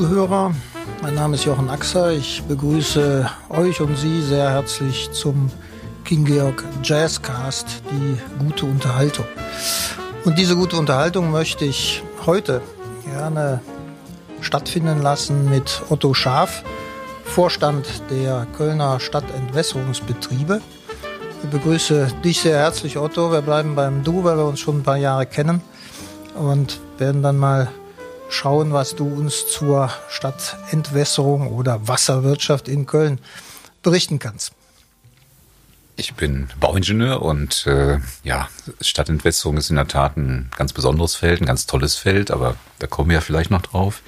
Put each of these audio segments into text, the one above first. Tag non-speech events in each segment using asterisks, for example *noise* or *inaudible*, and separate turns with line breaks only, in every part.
Zuhörer. Mein Name ist Jochen Axer. Ich begrüße euch und Sie sehr herzlich zum King Georg Jazzcast, die gute Unterhaltung. Und diese gute Unterhaltung möchte ich heute gerne stattfinden lassen mit Otto Schaaf, Vorstand der Kölner Stadtentwässerungsbetriebe. Ich begrüße dich sehr herzlich, Otto. Wir bleiben beim Du, weil wir uns schon ein paar Jahre kennen und werden dann mal schauen, was du uns zur Stadtentwässerung oder Wasserwirtschaft in Köln berichten kannst.
Ich bin Bauingenieur und äh, ja, Stadtentwässerung ist in der Tat ein ganz besonderes Feld, ein ganz tolles Feld, aber da kommen wir ja vielleicht noch drauf.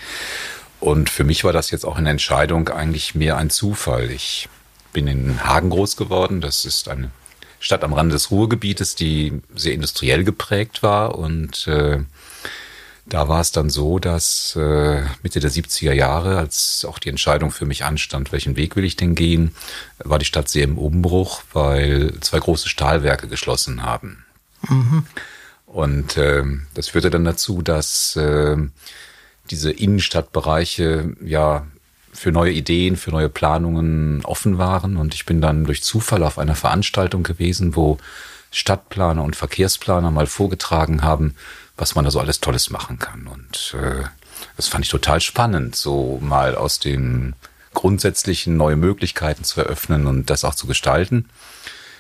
Und für mich war das jetzt auch eine Entscheidung eigentlich mehr ein Zufall. Ich bin in Hagen groß geworden. Das ist eine Stadt am Rande des Ruhrgebietes, die sehr industriell geprägt war und äh, da war es dann so, dass äh, Mitte der 70er Jahre, als auch die Entscheidung für mich anstand, welchen Weg will ich denn gehen, war die Stadt sehr im Umbruch, weil zwei große Stahlwerke geschlossen haben. Mhm. Und äh, das führte dann dazu, dass äh, diese Innenstadtbereiche ja für neue Ideen, für neue Planungen offen waren. Und ich bin dann durch Zufall auf einer Veranstaltung gewesen, wo Stadtplaner und Verkehrsplaner mal vorgetragen haben, was man da so alles Tolles machen kann. Und äh, das fand ich total spannend, so mal aus dem grundsätzlichen neue Möglichkeiten zu eröffnen und das auch zu gestalten.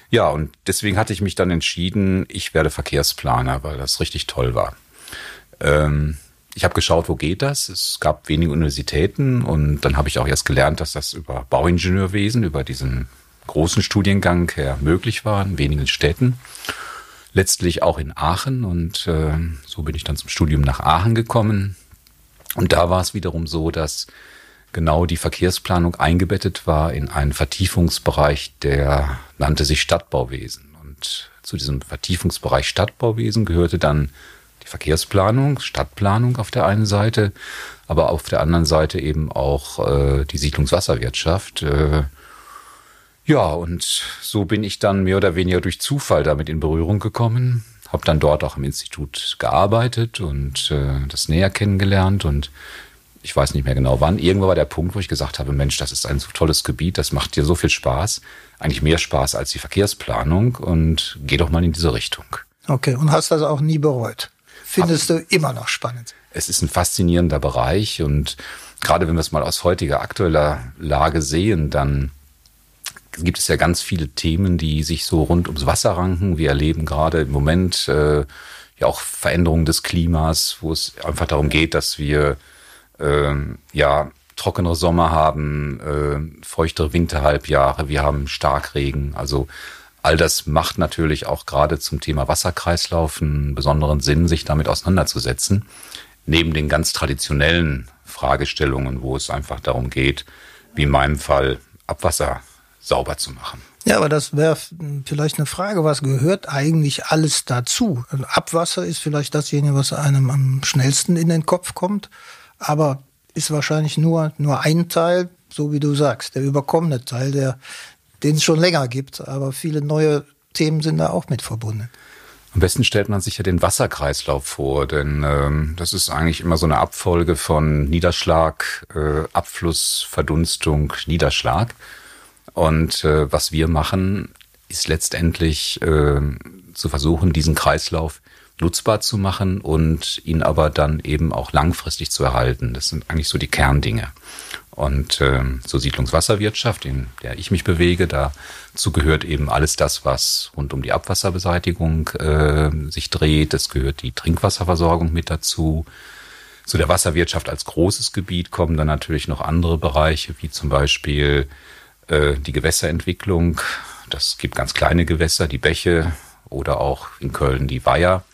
Ja, und deswegen hatte ich mich dann entschieden, ich werde Verkehrsplaner, weil das richtig toll war. Ähm, ich habe geschaut, wo geht das? Es gab wenige Universitäten und dann habe ich auch erst gelernt, dass das über Bauingenieurwesen, über diesen großen Studiengang her möglich war in wenigen Städten letztlich auch in Aachen und äh, so bin ich dann zum Studium nach Aachen gekommen. Und da war es wiederum so, dass genau die Verkehrsplanung eingebettet war in einen Vertiefungsbereich, der nannte sich Stadtbauwesen. Und zu diesem Vertiefungsbereich Stadtbauwesen gehörte dann die Verkehrsplanung, Stadtplanung auf der einen Seite, aber auf der anderen Seite eben auch äh, die Siedlungswasserwirtschaft. Äh, ja, und so bin ich dann mehr oder weniger durch Zufall damit in Berührung gekommen, habe dann dort auch im Institut gearbeitet und äh, das näher kennengelernt und ich weiß nicht mehr genau wann. Irgendwo war der Punkt, wo ich gesagt habe, Mensch, das ist ein so tolles Gebiet, das macht dir so viel Spaß, eigentlich mehr Spaß als die Verkehrsplanung und geh doch mal in diese Richtung.
Okay, und hast das auch nie bereut? Findest Hab, du immer noch spannend?
Es ist ein faszinierender Bereich und gerade wenn wir es mal aus heutiger aktueller Lage sehen, dann gibt es ja ganz viele Themen, die sich so rund ums Wasser ranken. Wir erleben gerade im Moment äh, ja auch Veränderungen des Klimas, wo es einfach darum geht, dass wir äh, ja trockenere Sommer haben, äh, feuchtere Winterhalbjahre, wir haben Starkregen. Also all das macht natürlich auch gerade zum Thema Wasserkreislauf einen besonderen Sinn, sich damit auseinanderzusetzen. Neben den ganz traditionellen Fragestellungen, wo es einfach darum geht, wie in meinem Fall Abwasser sauber zu machen.
Ja, aber das wäre vielleicht eine Frage, was gehört eigentlich alles dazu? Also Abwasser ist vielleicht dasjenige, was einem am schnellsten in den Kopf kommt, aber ist wahrscheinlich nur, nur ein Teil, so wie du sagst, der überkommene Teil, der, den es schon länger gibt, aber viele neue Themen sind da auch mit verbunden.
Am besten stellt man sich ja den Wasserkreislauf vor, denn ähm, das ist eigentlich immer so eine Abfolge von Niederschlag, äh, Abfluss, Verdunstung, Niederschlag. Und äh, was wir machen, ist letztendlich äh, zu versuchen, diesen Kreislauf nutzbar zu machen und ihn aber dann eben auch langfristig zu erhalten. Das sind eigentlich so die Kerndinge. Und äh, zur Siedlungswasserwirtschaft, in der ich mich bewege, dazu gehört eben alles das, was rund um die Abwasserbeseitigung äh, sich dreht. Es gehört die Trinkwasserversorgung mit dazu. Zu der Wasserwirtschaft als großes Gebiet kommen dann natürlich noch andere Bereiche, wie zum Beispiel äh, die Gewässerentwicklung. Das gibt ganz kleine Gewässer, die Bäche oder auch in Köln die Weiher.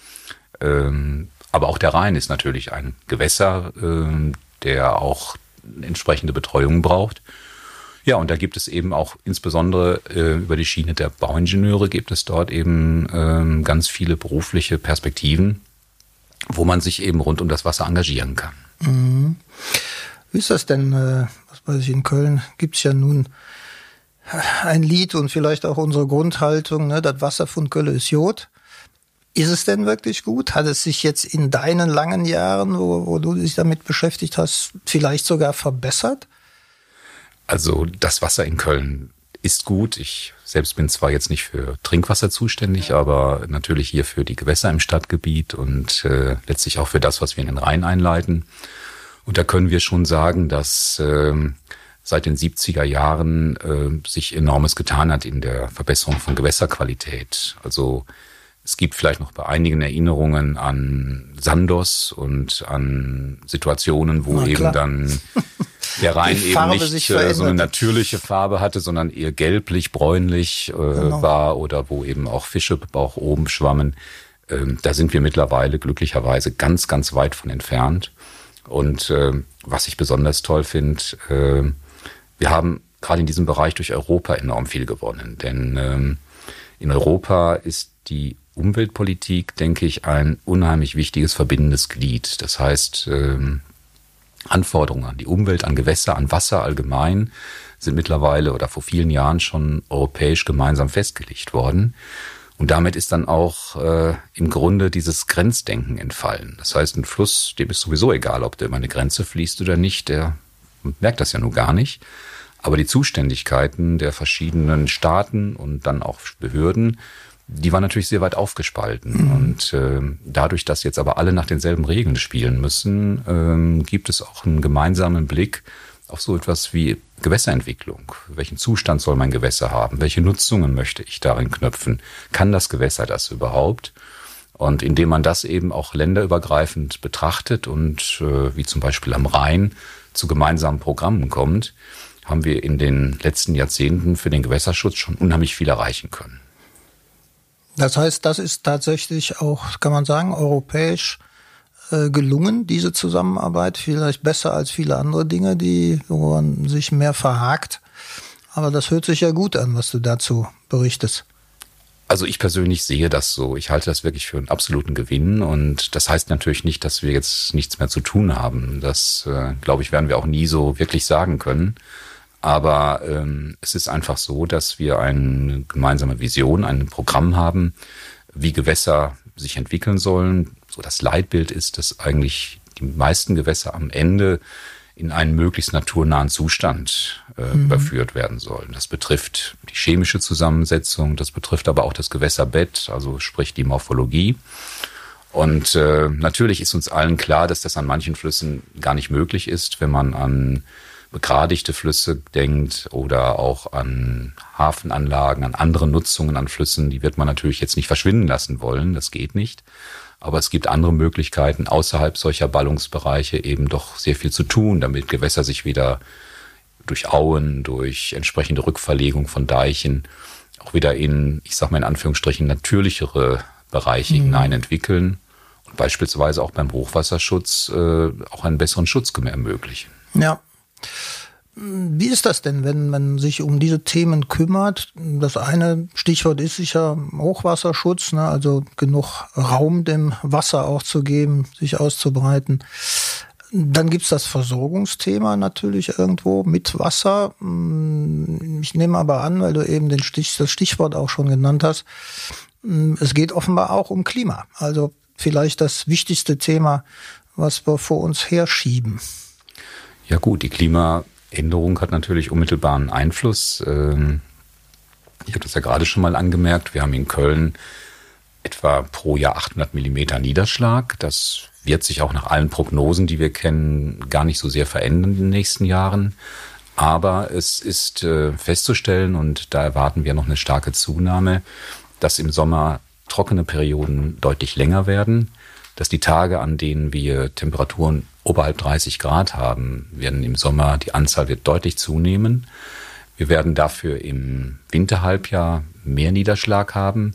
Ähm, aber auch der Rhein ist natürlich ein Gewässer, ähm, der auch entsprechende Betreuung braucht. Ja, und da gibt es eben auch insbesondere äh, über die Schiene der Bauingenieure gibt es dort eben ähm, ganz viele berufliche Perspektiven, wo man sich eben rund um das Wasser engagieren kann. Mhm.
Wie ist das denn, äh, weiß ich, in Köln gibt es ja nun ein Lied und vielleicht auch unsere Grundhaltung, ne, das Wasser von Kölle ist Jod. Ist es denn wirklich gut? Hat es sich jetzt in deinen langen Jahren, wo, wo du dich damit beschäftigt hast, vielleicht sogar verbessert?
Also das Wasser in Köln ist gut. Ich selbst bin zwar jetzt nicht für Trinkwasser zuständig, aber natürlich hier für die Gewässer im Stadtgebiet und äh, letztlich auch für das, was wir in den Rhein einleiten. Und da können wir schon sagen, dass äh, seit den 70er Jahren äh, sich enormes getan hat in der Verbesserung von Gewässerqualität. Also es gibt vielleicht noch bei einigen Erinnerungen an Sandos und an Situationen, wo eben dann *laughs* der Rhein eben nicht äh, so eine natürliche Farbe hatte, sondern eher gelblich, bräunlich äh, genau. war oder wo eben auch Fische auch oben schwammen. Ähm, da sind wir mittlerweile glücklicherweise ganz, ganz weit von entfernt. Und äh, was ich besonders toll finde, äh, wir haben gerade in diesem Bereich durch Europa enorm viel gewonnen. Denn ähm, in Europa ist die Umweltpolitik, denke ich, ein unheimlich wichtiges verbindendes Glied. Das heißt, ähm, Anforderungen an die Umwelt, an Gewässer, an Wasser allgemein sind mittlerweile oder vor vielen Jahren schon europäisch gemeinsam festgelegt worden. Und damit ist dann auch äh, im Grunde dieses Grenzdenken entfallen. Das heißt, ein Fluss, dem ist sowieso egal, ob der über eine Grenze fließt oder nicht, der merkt das ja nur gar nicht. Aber die Zuständigkeiten der verschiedenen Staaten und dann auch Behörden die war natürlich sehr weit aufgespalten. Mhm. Und äh, dadurch, dass jetzt aber alle nach denselben Regeln spielen müssen, ähm, gibt es auch einen gemeinsamen Blick auf so etwas wie Gewässerentwicklung. Welchen Zustand soll mein Gewässer haben? Welche Nutzungen möchte ich darin knöpfen? Kann das Gewässer das überhaupt? Und indem man das eben auch länderübergreifend betrachtet und äh, wie zum Beispiel am Rhein zu gemeinsamen Programmen kommt, haben wir in den letzten Jahrzehnten für den Gewässerschutz schon unheimlich viel erreichen können.
Das heißt, das ist tatsächlich auch, kann man sagen, europäisch gelungen, diese Zusammenarbeit. Vielleicht besser als viele andere Dinge, die, wo sich mehr verhakt. Aber das hört sich ja gut an, was du dazu berichtest.
Also ich persönlich sehe das so. Ich halte das wirklich für einen absoluten Gewinn und das heißt natürlich nicht, dass wir jetzt nichts mehr zu tun haben. Das, äh, glaube ich, werden wir auch nie so wirklich sagen können. Aber ähm, es ist einfach so, dass wir eine gemeinsame Vision, ein Programm haben, wie Gewässer sich entwickeln sollen. So das Leitbild ist, dass eigentlich die meisten Gewässer am Ende in einen möglichst naturnahen Zustand äh, mhm. überführt werden sollen. Das betrifft die chemische Zusammensetzung, das betrifft aber auch das Gewässerbett, also sprich die Morphologie. Und äh, natürlich ist uns allen klar, dass das an manchen Flüssen gar nicht möglich ist, wenn man an begradigte Flüsse denkt oder auch an Hafenanlagen, an andere Nutzungen an Flüssen, die wird man natürlich jetzt nicht verschwinden lassen wollen, das geht nicht. Aber es gibt andere Möglichkeiten, außerhalb solcher Ballungsbereiche eben doch sehr viel zu tun, damit Gewässer sich wieder durch Auen, durch entsprechende Rückverlegung von Deichen auch wieder in, ich sag mal in Anführungsstrichen, natürlichere Bereiche mhm. hinein entwickeln und beispielsweise auch beim Hochwasserschutz äh, auch einen besseren Schutz ermöglichen.
Ja, wie ist das denn, wenn man sich um diese Themen kümmert? Das eine Stichwort ist sicher Hochwasserschutz, ne? also genug Raum dem Wasser auch zu geben, sich auszubreiten. Dann gibt's das Versorgungsthema natürlich irgendwo mit Wasser. Ich nehme aber an, weil du eben den Stich, das Stichwort auch schon genannt hast, es geht offenbar auch um Klima. Also vielleicht das wichtigste Thema, was wir vor uns herschieben.
Ja gut, die Klimaänderung hat natürlich unmittelbaren Einfluss. Ähm, ich habe das ja gerade schon mal angemerkt. Wir haben in Köln etwa pro Jahr 800 Millimeter Niederschlag. Das wird sich auch nach allen Prognosen, die wir kennen, gar nicht so sehr verändern in den nächsten Jahren. Aber es ist äh, festzustellen, und da erwarten wir noch eine starke Zunahme, dass im Sommer trockene Perioden deutlich länger werden, dass die Tage, an denen wir Temperaturen oberhalb 30 Grad haben, werden im Sommer, die Anzahl wird deutlich zunehmen. Wir werden dafür im Winterhalbjahr mehr Niederschlag haben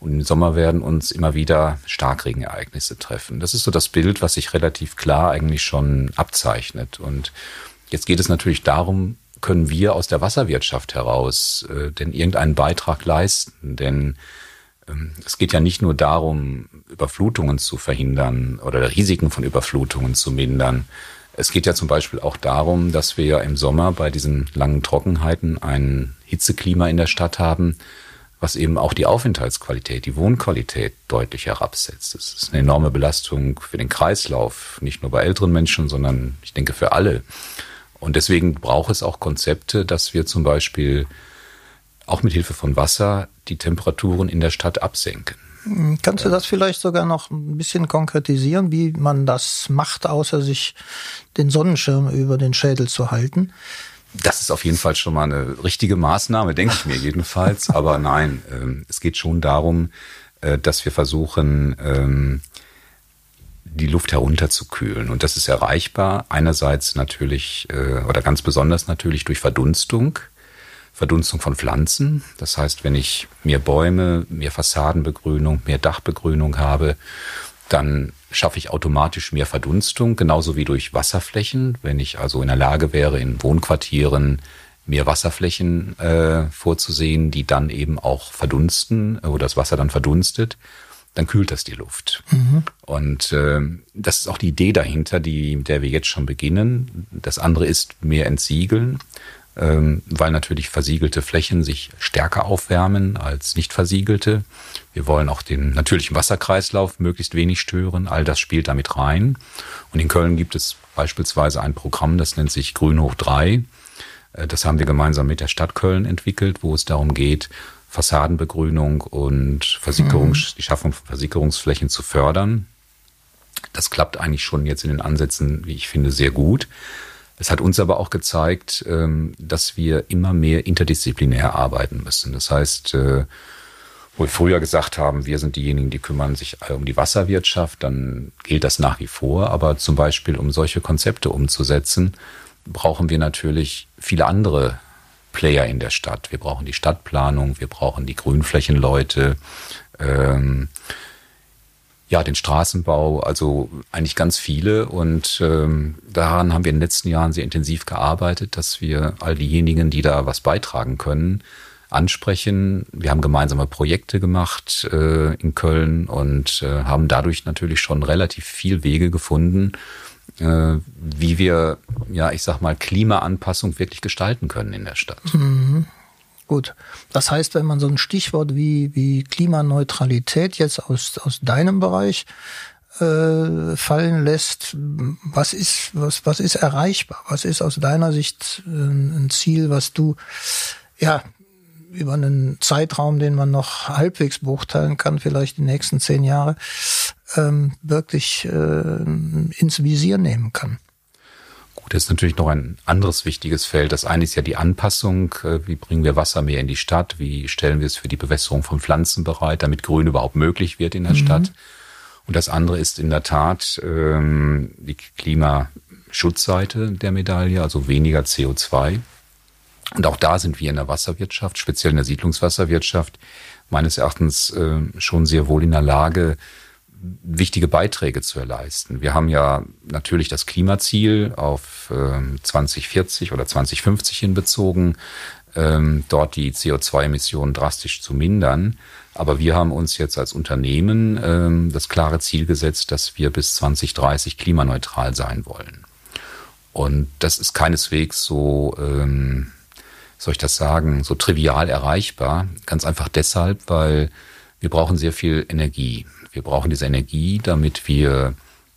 und im Sommer werden uns immer wieder Starkregenereignisse treffen. Das ist so das Bild, was sich relativ klar eigentlich schon abzeichnet. Und jetzt geht es natürlich darum, können wir aus der Wasserwirtschaft heraus äh, denn irgendeinen Beitrag leisten? Denn es geht ja nicht nur darum, Überflutungen zu verhindern oder Risiken von Überflutungen zu mindern. Es geht ja zum Beispiel auch darum, dass wir ja im Sommer bei diesen langen Trockenheiten ein Hitzeklima in der Stadt haben, was eben auch die Aufenthaltsqualität, die Wohnqualität deutlich herabsetzt. Das ist eine enorme Belastung für den Kreislauf, nicht nur bei älteren Menschen, sondern ich denke für alle. Und deswegen braucht es auch Konzepte, dass wir zum Beispiel auch mit Hilfe von Wasser die Temperaturen in der Stadt absenken.
Kannst du das vielleicht sogar noch ein bisschen konkretisieren, wie man das macht, außer sich den Sonnenschirm über den Schädel zu halten?
Das ist auf jeden Fall schon mal eine richtige Maßnahme, denke ich mir jedenfalls. *laughs* Aber nein, ähm, es geht schon darum, äh, dass wir versuchen, ähm, die Luft herunterzukühlen. Und das ist erreichbar einerseits natürlich äh, oder ganz besonders natürlich durch Verdunstung. Verdunstung von Pflanzen. Das heißt, wenn ich mehr Bäume, mehr Fassadenbegrünung, mehr Dachbegrünung habe, dann schaffe ich automatisch mehr Verdunstung, genauso wie durch Wasserflächen. Wenn ich also in der Lage wäre, in Wohnquartieren mehr Wasserflächen äh, vorzusehen, die dann eben auch verdunsten, wo das Wasser dann verdunstet, dann kühlt das die Luft. Mhm. Und äh, das ist auch die Idee dahinter, die, mit der wir jetzt schon beginnen. Das andere ist mehr entsiegeln weil natürlich versiegelte Flächen sich stärker aufwärmen als nicht versiegelte. Wir wollen auch den natürlichen Wasserkreislauf möglichst wenig stören. All das spielt damit rein. Und in Köln gibt es beispielsweise ein Programm, das nennt sich Grün hoch drei. Äh, das haben wir gemeinsam mit der Stadt Köln entwickelt, wo es darum geht, Fassadenbegrünung und Versickerung, mhm. die Schaffung von Versickerungsflächen zu fördern. Das klappt eigentlich schon jetzt in den Ansätzen, wie ich finde, sehr gut. Es hat uns aber auch gezeigt, ähm, dass wir immer mehr interdisziplinär arbeiten müssen. Das heißt, äh, wo wir früher gesagt haben, wir sind diejenigen, die kümmern sich um die Wasserwirtschaft, dann gilt das nach wie vor. Aber zum Beispiel, um solche Konzepte umzusetzen, brauchen wir natürlich viele andere Player in der Stadt. Wir brauchen die Stadtplanung, wir brauchen die Grünflächenleute. Ähm, ja, den Straßenbau, also eigentlich ganz viele. Und ähm, daran haben wir in den letzten Jahren sehr intensiv gearbeitet, dass wir all diejenigen, die da was beitragen können, ansprechen. Wir haben gemeinsame Projekte gemacht äh, in Köln und äh, haben dadurch natürlich schon relativ viel Wege gefunden, äh, wie wir, ja, ich sag mal, Klimaanpassung wirklich gestalten können in der Stadt.
Mhm. Gut. Das heißt, wenn man so ein Stichwort wie, wie Klimaneutralität jetzt aus, aus deinem Bereich äh, fallen lässt, was ist, was, was ist erreichbar? Was ist aus deiner Sicht äh, ein Ziel, was du ja über einen Zeitraum, den man noch halbwegs beurteilen kann, vielleicht die nächsten zehn Jahre, ähm, wirklich äh, ins Visier nehmen kann?
Gut, das ist natürlich noch ein anderes wichtiges Feld. Das eine ist ja die Anpassung. Äh, wie bringen wir Wasser mehr in die Stadt? Wie stellen wir es für die Bewässerung von Pflanzen bereit, damit Grün überhaupt möglich wird in der mhm. Stadt? Und das andere ist in der Tat ähm, die Klimaschutzseite der Medaille, also weniger CO2. Und auch da sind wir in der Wasserwirtschaft, speziell in der Siedlungswasserwirtschaft, meines Erachtens äh, schon sehr wohl in der Lage, wichtige Beiträge zu leisten. Wir haben ja natürlich das Klimaziel auf äh, 2040 oder 2050 hinbezogen, ähm, dort die CO2-Emissionen drastisch zu mindern. Aber wir haben uns jetzt als Unternehmen ähm, das klare Ziel gesetzt, dass wir bis 2030 klimaneutral sein wollen. Und das ist keineswegs so, ähm, soll ich das sagen, so trivial erreichbar. Ganz einfach deshalb, weil wir brauchen sehr viel Energie. Wir brauchen diese Energie, damit wir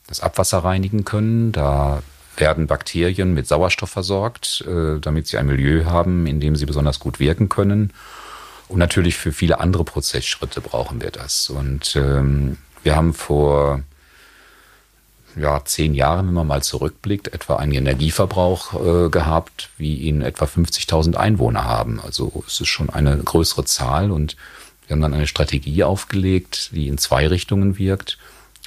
das Abwasser reinigen können. Da werden Bakterien mit Sauerstoff versorgt, äh, damit sie ein Milieu haben, in dem sie besonders gut wirken können. Und natürlich für viele andere Prozessschritte brauchen wir das. Und ähm, wir haben vor ja, zehn Jahren, wenn man mal zurückblickt, etwa einen Energieverbrauch äh, gehabt, wie ihn etwa 50.000 Einwohner haben. Also es ist schon eine größere Zahl und wir haben dann eine Strategie aufgelegt, die in zwei Richtungen wirkt.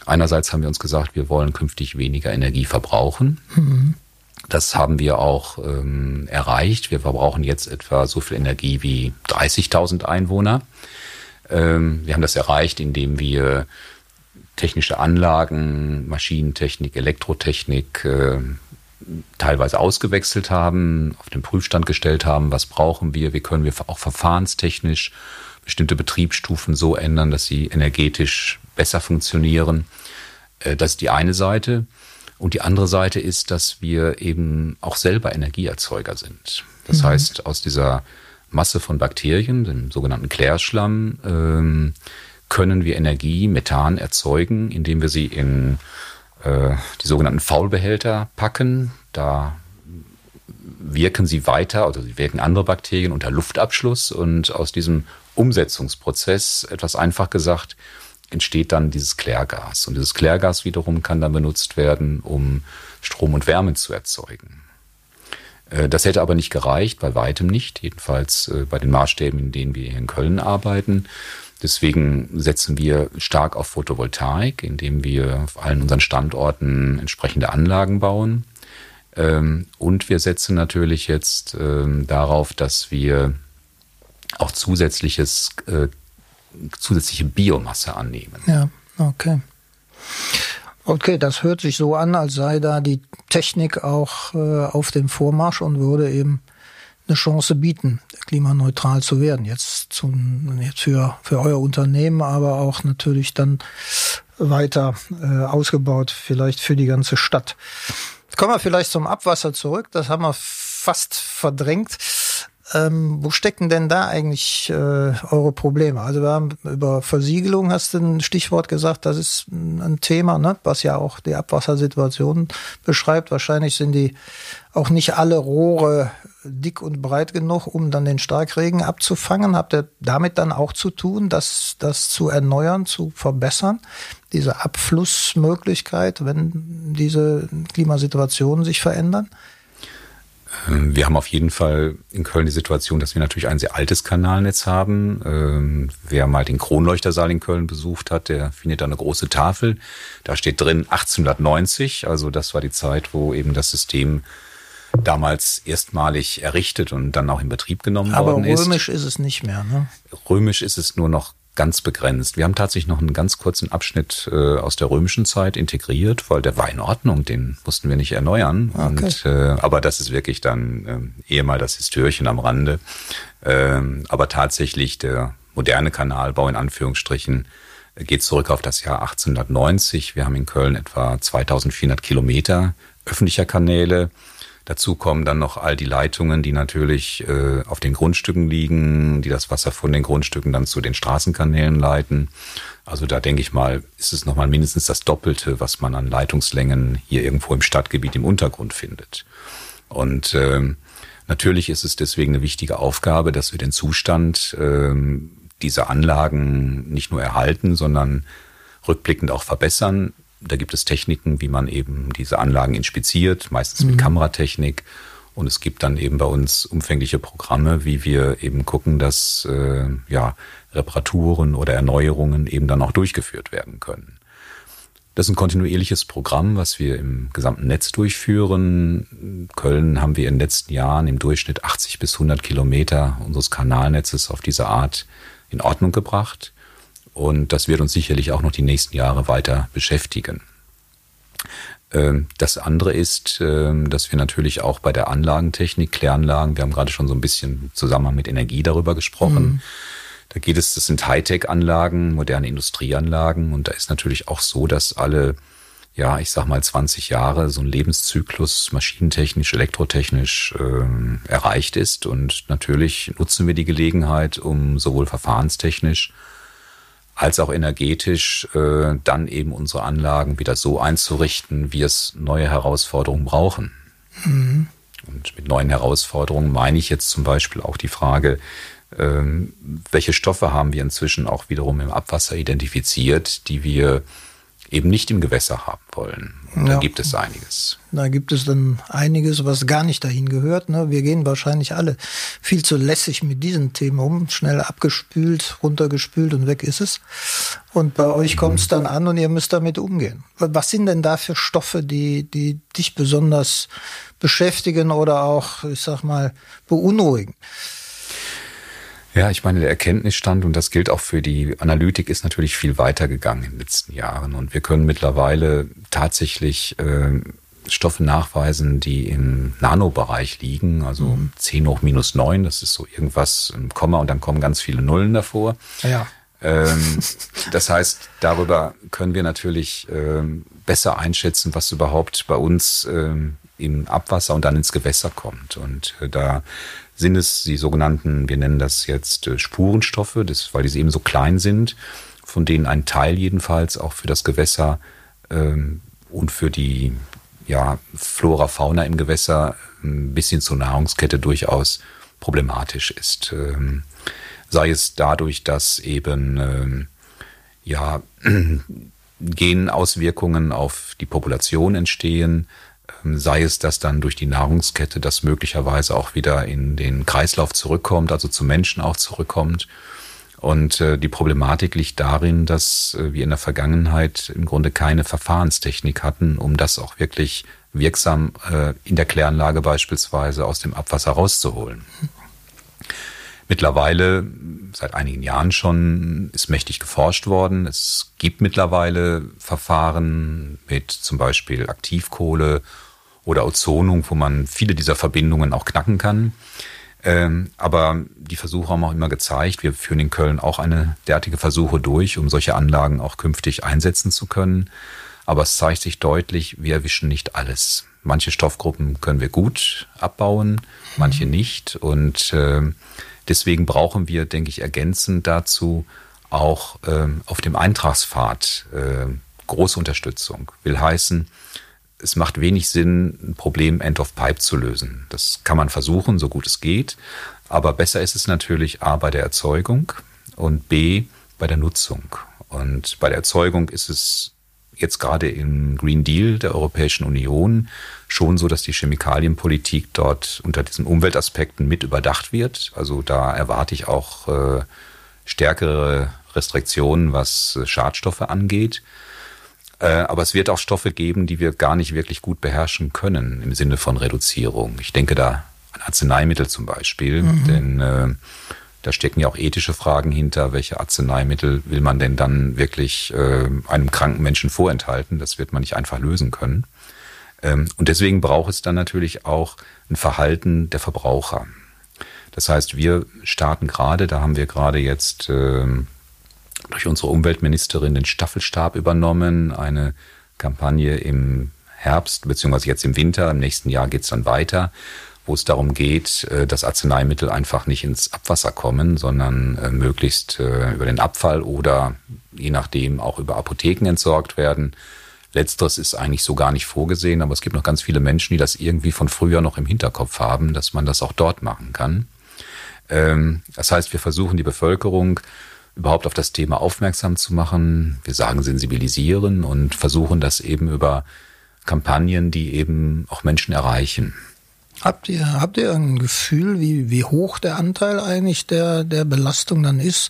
Einerseits haben wir uns gesagt, wir wollen künftig weniger Energie verbrauchen. Mhm. Das haben wir auch ähm, erreicht. Wir verbrauchen jetzt etwa so viel Energie wie 30.000 Einwohner. Ähm, wir haben das erreicht, indem wir technische Anlagen, Maschinentechnik, Elektrotechnik äh, teilweise ausgewechselt haben, auf den Prüfstand gestellt haben, was brauchen wir, wie können wir auch verfahrenstechnisch bestimmte Betriebsstufen so ändern, dass sie energetisch besser funktionieren. Äh, das ist die eine Seite. Und die andere Seite ist, dass wir eben auch selber Energieerzeuger sind. Das mhm. heißt, aus dieser Masse von Bakterien, dem sogenannten Klärschlamm, ähm, können wir Energie, Methan erzeugen, indem wir sie in äh, die sogenannten Faulbehälter packen. Da wirken sie weiter, also sie wirken andere Bakterien unter Luftabschluss und aus diesem Umsetzungsprozess, etwas einfach gesagt, entsteht dann dieses Klärgas. Und dieses Klärgas wiederum kann dann benutzt werden, um Strom und Wärme zu erzeugen. Äh, das hätte aber nicht gereicht, bei weitem nicht, jedenfalls äh, bei den Maßstäben, in denen wir hier in Köln arbeiten. Deswegen setzen wir stark auf Photovoltaik, indem wir auf allen unseren Standorten entsprechende Anlagen bauen. Ähm, und wir setzen natürlich jetzt ähm, darauf, dass wir auch zusätzliches, äh, zusätzliche Biomasse annehmen.
Ja, okay. Okay, das hört sich so an, als sei da die Technik auch äh, auf dem Vormarsch und würde eben eine Chance bieten, klimaneutral zu werden. Jetzt, zum, jetzt für, für euer Unternehmen, aber auch natürlich dann weiter äh, ausgebaut, vielleicht für die ganze Stadt. Kommen wir vielleicht zum Abwasser zurück. Das haben wir fast verdrängt. Ähm, wo stecken denn da eigentlich äh, eure Probleme? Also wir haben über Versiegelung hast du ein Stichwort gesagt, das ist ein Thema, ne? was ja auch die Abwassersituation beschreibt. Wahrscheinlich sind die auch nicht alle Rohre dick und breit genug, um dann den Starkregen abzufangen. Habt ihr damit dann auch zu tun, das, das zu erneuern, zu verbessern? Diese Abflussmöglichkeit, wenn diese Klimasituationen sich verändern?
Ähm, wir haben auf jeden Fall in Köln die Situation, dass wir natürlich ein sehr altes Kanalnetz haben. Ähm, wer mal den Kronleuchtersaal in Köln besucht hat, der findet da eine große Tafel. Da steht drin 1890, also das war die Zeit, wo eben das System damals erstmalig errichtet und dann auch in Betrieb genommen
Aber
worden ist.
Aber römisch ist es nicht mehr, ne?
Römisch ist es nur noch ganz begrenzt. Wir haben tatsächlich noch einen ganz kurzen Abschnitt äh, aus der römischen Zeit integriert, weil der war in Ordnung, den mussten wir nicht erneuern. Okay. Und, äh, aber das ist wirklich dann äh, eher mal das Histörchen am Rande. Ähm, aber tatsächlich der moderne Kanalbau in Anführungsstrichen geht zurück auf das Jahr 1890. Wir haben in Köln etwa 2400 Kilometer öffentlicher Kanäle. Dazu kommen dann noch all die Leitungen, die natürlich äh, auf den Grundstücken liegen, die das Wasser von den Grundstücken dann zu den Straßenkanälen leiten. Also da denke ich mal, ist es nochmal mindestens das Doppelte, was man an Leitungslängen hier irgendwo im Stadtgebiet im Untergrund findet. Und ähm, natürlich ist es deswegen eine wichtige Aufgabe, dass wir den Zustand ähm, dieser Anlagen nicht nur erhalten, sondern rückblickend auch verbessern. Da gibt es Techniken, wie man eben diese Anlagen inspiziert, meistens mit mhm. Kameratechnik. Und es gibt dann eben bei uns umfängliche Programme, wie wir eben gucken, dass äh, ja, Reparaturen oder Erneuerungen eben dann auch durchgeführt werden können. Das ist ein kontinuierliches Programm, was wir im gesamten Netz durchführen. In Köln haben wir in den letzten Jahren im Durchschnitt 80 bis 100 Kilometer unseres Kanalnetzes auf diese Art in Ordnung gebracht. Und das wird uns sicherlich auch noch die nächsten Jahre weiter beschäftigen. Ähm, das andere ist, ähm, dass wir natürlich auch bei der Anlagentechnik, Kläranlagen, wir haben gerade schon so ein bisschen zusammen mit Energie darüber gesprochen. Mhm. Da geht es, das sind Hightech-Anlagen, moderne Industrieanlagen und da ist natürlich auch so, dass alle, ja, ich sag mal 20 Jahre so ein Lebenszyklus maschinentechnisch, elektrotechnisch äh, erreicht ist und natürlich nutzen wir die Gelegenheit, um sowohl verfahrenstechnisch als auch energetisch äh, dann eben unsere Anlagen wieder so einzurichten, wie es neue Herausforderungen brauchen. Mhm. Und mit neuen Herausforderungen meine ich jetzt zum Beispiel auch die Frage, ähm, welche Stoffe haben wir inzwischen auch wiederum im Abwasser identifiziert, die wir eben nicht im Gewässer haben wollen. Und ja. da gibt es einiges.
Da gibt es dann einiges, was gar nicht dahin gehört. Ne? Wir gehen wahrscheinlich alle viel zu lässig mit diesen Themen um. Schnell abgespült, runtergespült und weg ist es. Und bei euch kommt es dann an und ihr müsst damit umgehen. Was sind denn da für Stoffe, die, die dich besonders beschäftigen oder auch, ich sag mal, beunruhigen?
Ja, ich meine, der Erkenntnisstand, und das gilt auch für die Analytik, ist natürlich viel weiter gegangen in den letzten Jahren. Und wir können mittlerweile tatsächlich äh, Stoffe nachweisen, die im Nanobereich liegen, also mhm. 10 hoch minus 9, das ist so irgendwas im Komma und dann kommen ganz viele Nullen davor.
Ja.
Ähm, das heißt, darüber können wir natürlich ähm, besser einschätzen, was überhaupt bei uns ähm, im Abwasser und dann ins Gewässer kommt. Und äh, da sind es die sogenannten, wir nennen das jetzt äh, Spurenstoffe, das, weil diese eben so klein sind, von denen ein Teil jedenfalls auch für das Gewässer ähm, und für die ja, Flora, Fauna im Gewässer ein bisschen zur Nahrungskette durchaus problematisch ist. Ähm, sei es dadurch, dass eben ähm, ja, *clears throat* Genauswirkungen auf die Population entstehen, ähm, sei es, dass dann durch die Nahrungskette das möglicherweise auch wieder in den Kreislauf zurückkommt, also zu Menschen auch zurückkommt. Und äh, die Problematik liegt darin, dass äh, wir in der Vergangenheit im Grunde keine Verfahrenstechnik hatten, um das auch wirklich wirksam äh, in der Kläranlage beispielsweise aus dem Abwasser rauszuholen. Mittlerweile, seit einigen Jahren schon, ist mächtig geforscht worden. Es gibt mittlerweile Verfahren mit zum Beispiel Aktivkohle oder Ozonung, wo man viele dieser Verbindungen auch knacken kann. Ähm, aber die Versuche haben auch immer gezeigt, wir führen in Köln auch eine derartige Versuche durch, um solche Anlagen auch künftig einsetzen zu können. Aber es zeigt sich deutlich, wir erwischen nicht alles. Manche Stoffgruppen können wir gut abbauen, manche mhm. nicht. Und äh, deswegen brauchen wir, denke ich, ergänzend dazu auch äh, auf dem Eintragspfad äh, große Unterstützung. Will heißen, es macht wenig Sinn, ein Problem End of Pipe zu lösen. Das kann man versuchen, so gut es geht. Aber besser ist es natürlich A bei der Erzeugung und B bei der Nutzung. Und bei der Erzeugung ist es jetzt gerade im Green Deal der Europäischen Union schon so, dass die Chemikalienpolitik dort unter diesen Umweltaspekten mit überdacht wird. Also da erwarte ich auch äh, stärkere Restriktionen, was äh, Schadstoffe angeht. Äh, aber es wird auch Stoffe geben, die wir gar nicht wirklich gut beherrschen können im Sinne von Reduzierung. Ich denke da an Arzneimittel zum Beispiel, mhm. denn äh, da stecken ja auch ethische Fragen hinter. Welche Arzneimittel will man denn dann wirklich äh, einem kranken Menschen vorenthalten? Das wird man nicht einfach lösen können. Ähm, und deswegen braucht es dann natürlich auch ein Verhalten der Verbraucher. Das heißt, wir starten gerade, da haben wir gerade jetzt äh, durch unsere Umweltministerin den Staffelstab übernommen, eine Kampagne im Herbst, beziehungsweise jetzt im Winter, im nächsten Jahr geht's dann weiter, wo es darum geht, äh, dass Arzneimittel einfach nicht ins Abwasser kommen, sondern äh, möglichst äh, über den Abfall oder je nachdem auch über Apotheken entsorgt werden. Letzteres ist eigentlich so gar nicht vorgesehen, aber es gibt noch ganz viele Menschen, die das irgendwie von früher noch im Hinterkopf haben, dass man das auch dort machen kann. Ähm, das heißt, wir versuchen die Bevölkerung überhaupt auf das Thema aufmerksam zu machen. Wir sagen sensibilisieren und versuchen das eben über Kampagnen, die eben auch Menschen erreichen.
Habt ihr, habt ihr ein Gefühl, wie, wie hoch der Anteil eigentlich der, der Belastung dann ist,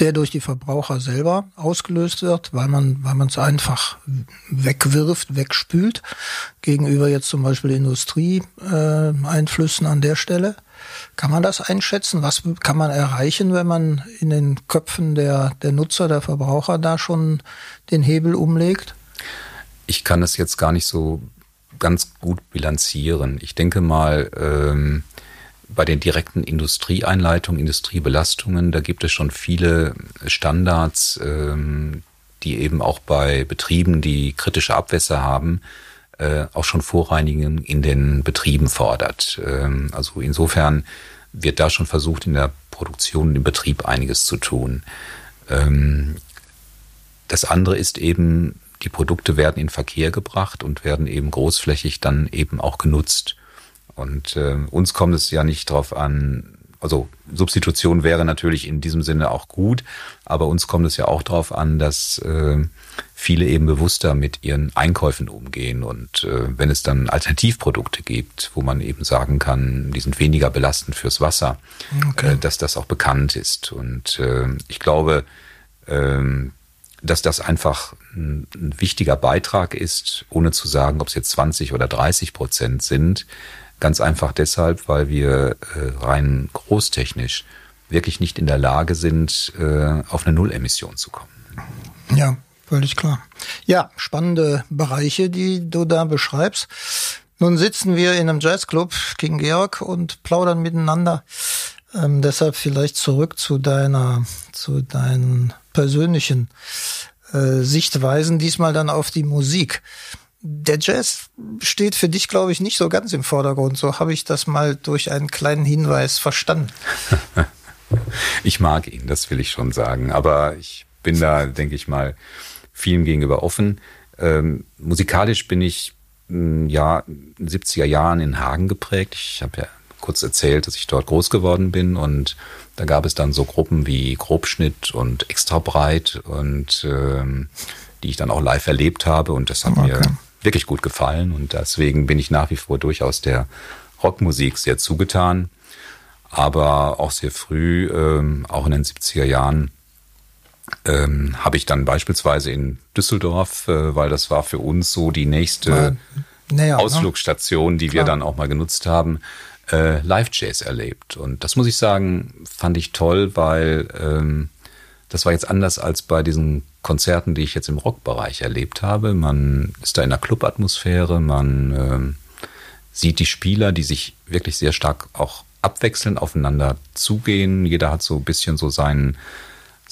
der durch die Verbraucher selber ausgelöst wird, weil man, weil es einfach wegwirft, wegspült, gegenüber jetzt zum Beispiel Industrieeinflüssen äh, an der Stelle? Kann man das einschätzen? Was kann man erreichen, wenn man in den Köpfen der, der Nutzer, der Verbraucher da schon den Hebel umlegt?
Ich kann es jetzt gar nicht so ganz gut bilanzieren. Ich denke mal, ähm, bei den direkten Industrieeinleitungen, Industriebelastungen, da gibt es schon viele Standards, ähm, die eben auch bei Betrieben, die kritische Abwässer haben, äh, auch schon Vorreinigen in den Betrieben fordert. Ähm, also insofern wird da schon versucht, in der Produktion, im Betrieb einiges zu tun. Ähm, das andere ist eben, die Produkte werden in Verkehr gebracht und werden eben großflächig dann eben auch genutzt. Und äh, uns kommt es ja nicht darauf an, also Substitution wäre natürlich in diesem Sinne auch gut, aber uns kommt es ja auch darauf an, dass äh, viele eben bewusster mit ihren Einkäufen umgehen und äh, wenn es dann Alternativprodukte gibt, wo man eben sagen kann, die sind weniger belastend fürs Wasser, okay. äh, dass das auch bekannt ist. Und äh, ich glaube, äh, dass das einfach ein, ein wichtiger Beitrag ist, ohne zu sagen, ob es jetzt 20 oder 30 Prozent sind, Ganz einfach deshalb, weil wir äh, rein großtechnisch wirklich nicht in der Lage sind, äh, auf eine Nullemission zu kommen.
Ja, völlig klar. Ja, spannende Bereiche, die du da beschreibst. Nun sitzen wir in einem Jazzclub, King Georg, und plaudern miteinander. Ähm, deshalb vielleicht zurück zu deiner, zu deinen persönlichen äh, Sichtweisen, diesmal dann auf die Musik. Der Jazz steht für dich, glaube ich, nicht so ganz im Vordergrund. So habe ich das mal durch einen kleinen Hinweis verstanden. *laughs*
ich mag ihn, das will ich schon sagen. Aber ich bin da, denke ich mal, vielen gegenüber offen. Ähm, musikalisch bin ich hm, ja in den 70er Jahren in Hagen geprägt. Ich habe ja kurz erzählt, dass ich dort groß geworden bin und da gab es dann so Gruppen wie Grobschnitt und Extra Breit und ähm, die ich dann auch live erlebt habe und das hat okay. mir wirklich gut gefallen und deswegen bin ich nach wie vor durchaus der Rockmusik sehr zugetan, aber auch sehr früh, ähm, auch in den 70er Jahren, ähm, habe ich dann beispielsweise in Düsseldorf, äh, weil das war für uns so die nächste näher, ne? Ausflugsstation, die Klar. wir dann auch mal genutzt haben, äh, Live-Jazz erlebt. Und das muss ich sagen, fand ich toll, weil ähm, das war jetzt anders als bei diesen Konzerten, die ich jetzt im Rockbereich erlebt habe. Man ist da in der Clubatmosphäre, man ähm, sieht die Spieler, die sich wirklich sehr stark auch abwechselnd aufeinander zugehen. Jeder hat so ein bisschen so seinen,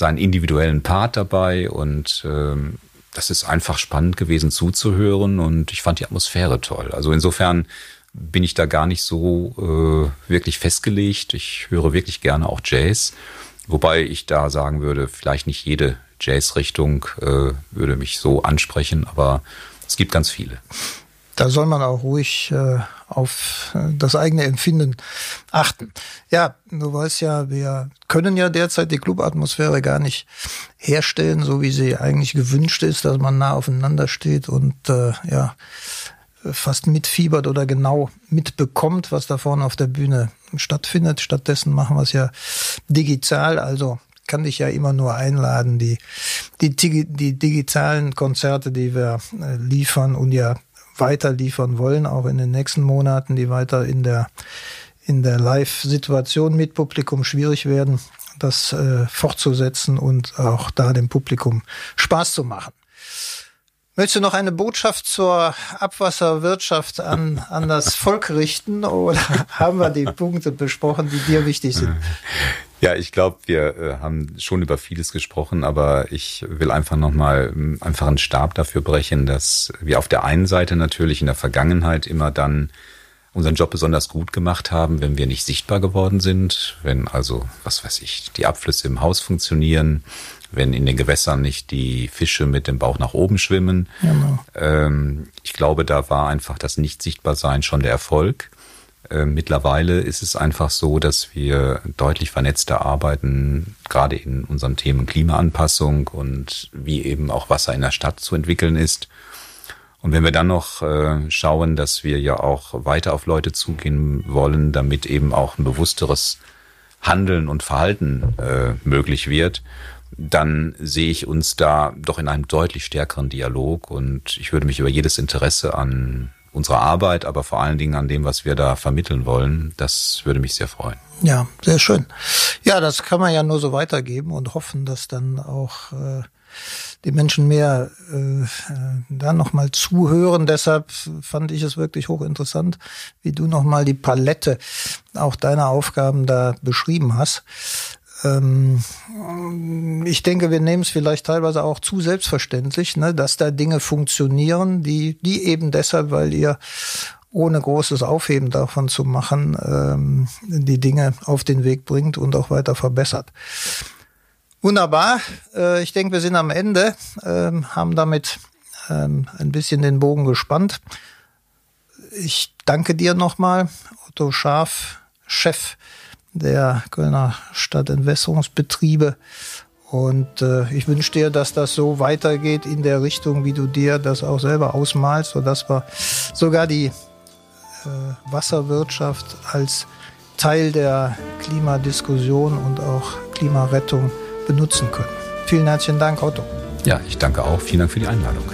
seinen individuellen Part dabei und ähm, das ist einfach spannend gewesen zuzuhören und ich fand die Atmosphäre toll. Also insofern bin ich da gar nicht so äh, wirklich festgelegt. Ich höre wirklich gerne auch Jazz, wobei ich da sagen würde, vielleicht nicht jede Jazz-Richtung äh, würde mich so ansprechen, aber es gibt ganz viele.
Da soll man auch ruhig äh, auf äh, das eigene Empfinden achten. Ja, du weißt ja, wir können ja derzeit die Clubatmosphäre gar nicht herstellen, so wie sie eigentlich gewünscht ist, dass man nah aufeinander steht und äh, ja fast mitfiebert oder genau mitbekommt, was da vorne auf der Bühne stattfindet. Stattdessen machen wir es ja digital, also kann dich ja immer nur einladen, die, die, die digitalen Konzerte, die wir äh, liefern und ja weiter liefern wollen, auch in den nächsten Monaten, die weiter in der, in der Live-Situation mit Publikum schwierig werden, das äh, fortzusetzen und auch da dem Publikum Spaß zu machen. Möchtest du noch eine Botschaft zur Abwasserwirtschaft an, an das Volk richten oder *laughs* haben wir die Punkte besprochen, die dir wichtig sind? *laughs*
Ja, ich glaube, wir äh, haben schon über vieles gesprochen, aber ich will einfach nochmal ähm, einfach einen Stab dafür brechen, dass wir auf der einen Seite natürlich in der Vergangenheit immer dann unseren Job besonders gut gemacht haben, wenn wir nicht sichtbar geworden sind, wenn also, was weiß ich, die Abflüsse im Haus funktionieren, wenn in den Gewässern nicht die Fische mit dem Bauch nach oben schwimmen. Genau. Ähm, ich glaube, da war einfach das Nicht-Sichtbar-Sein schon der Erfolg. Ähm, mittlerweile ist es einfach so, dass wir deutlich vernetzter arbeiten, gerade in unseren Themen Klimaanpassung und wie eben auch Wasser in der Stadt zu entwickeln ist. Und wenn wir dann noch äh, schauen, dass wir ja auch weiter auf Leute zugehen wollen, damit eben auch ein bewussteres Handeln und Verhalten äh, möglich wird, dann sehe ich uns da doch in einem deutlich stärkeren Dialog und ich würde mich über jedes Interesse an unserer Arbeit, aber vor allen Dingen an dem, was wir da vermitteln wollen, das würde mich sehr freuen.
Ja, sehr schön. Ja, das kann man ja nur so weitergeben und hoffen, dass dann auch äh, die Menschen mehr äh, da nochmal zuhören. Deshalb fand ich es wirklich hochinteressant, wie du nochmal die Palette auch deiner Aufgaben da beschrieben hast. Ähm, ich denke, wir nehmen es vielleicht teilweise auch zu selbstverständlich, ne, dass da Dinge funktionieren, die, die eben deshalb, weil ihr ohne großes Aufheben davon zu machen, ähm, die Dinge auf den Weg bringt und auch weiter verbessert. Wunderbar. Äh, ich denke, wir sind am Ende, ähm, haben damit ähm, ein bisschen den Bogen gespannt. Ich danke dir nochmal, Otto Scharf, Chef der Kölner Stadtentwässerungsbetriebe. Und äh, ich wünsche dir, dass das so weitergeht in der Richtung, wie du dir das auch selber ausmalst, sodass wir sogar die äh, Wasserwirtschaft als Teil der Klimadiskussion und auch Klimarettung benutzen können. Vielen herzlichen Dank, Otto.
Ja, ich danke auch. Vielen Dank für die Einladung.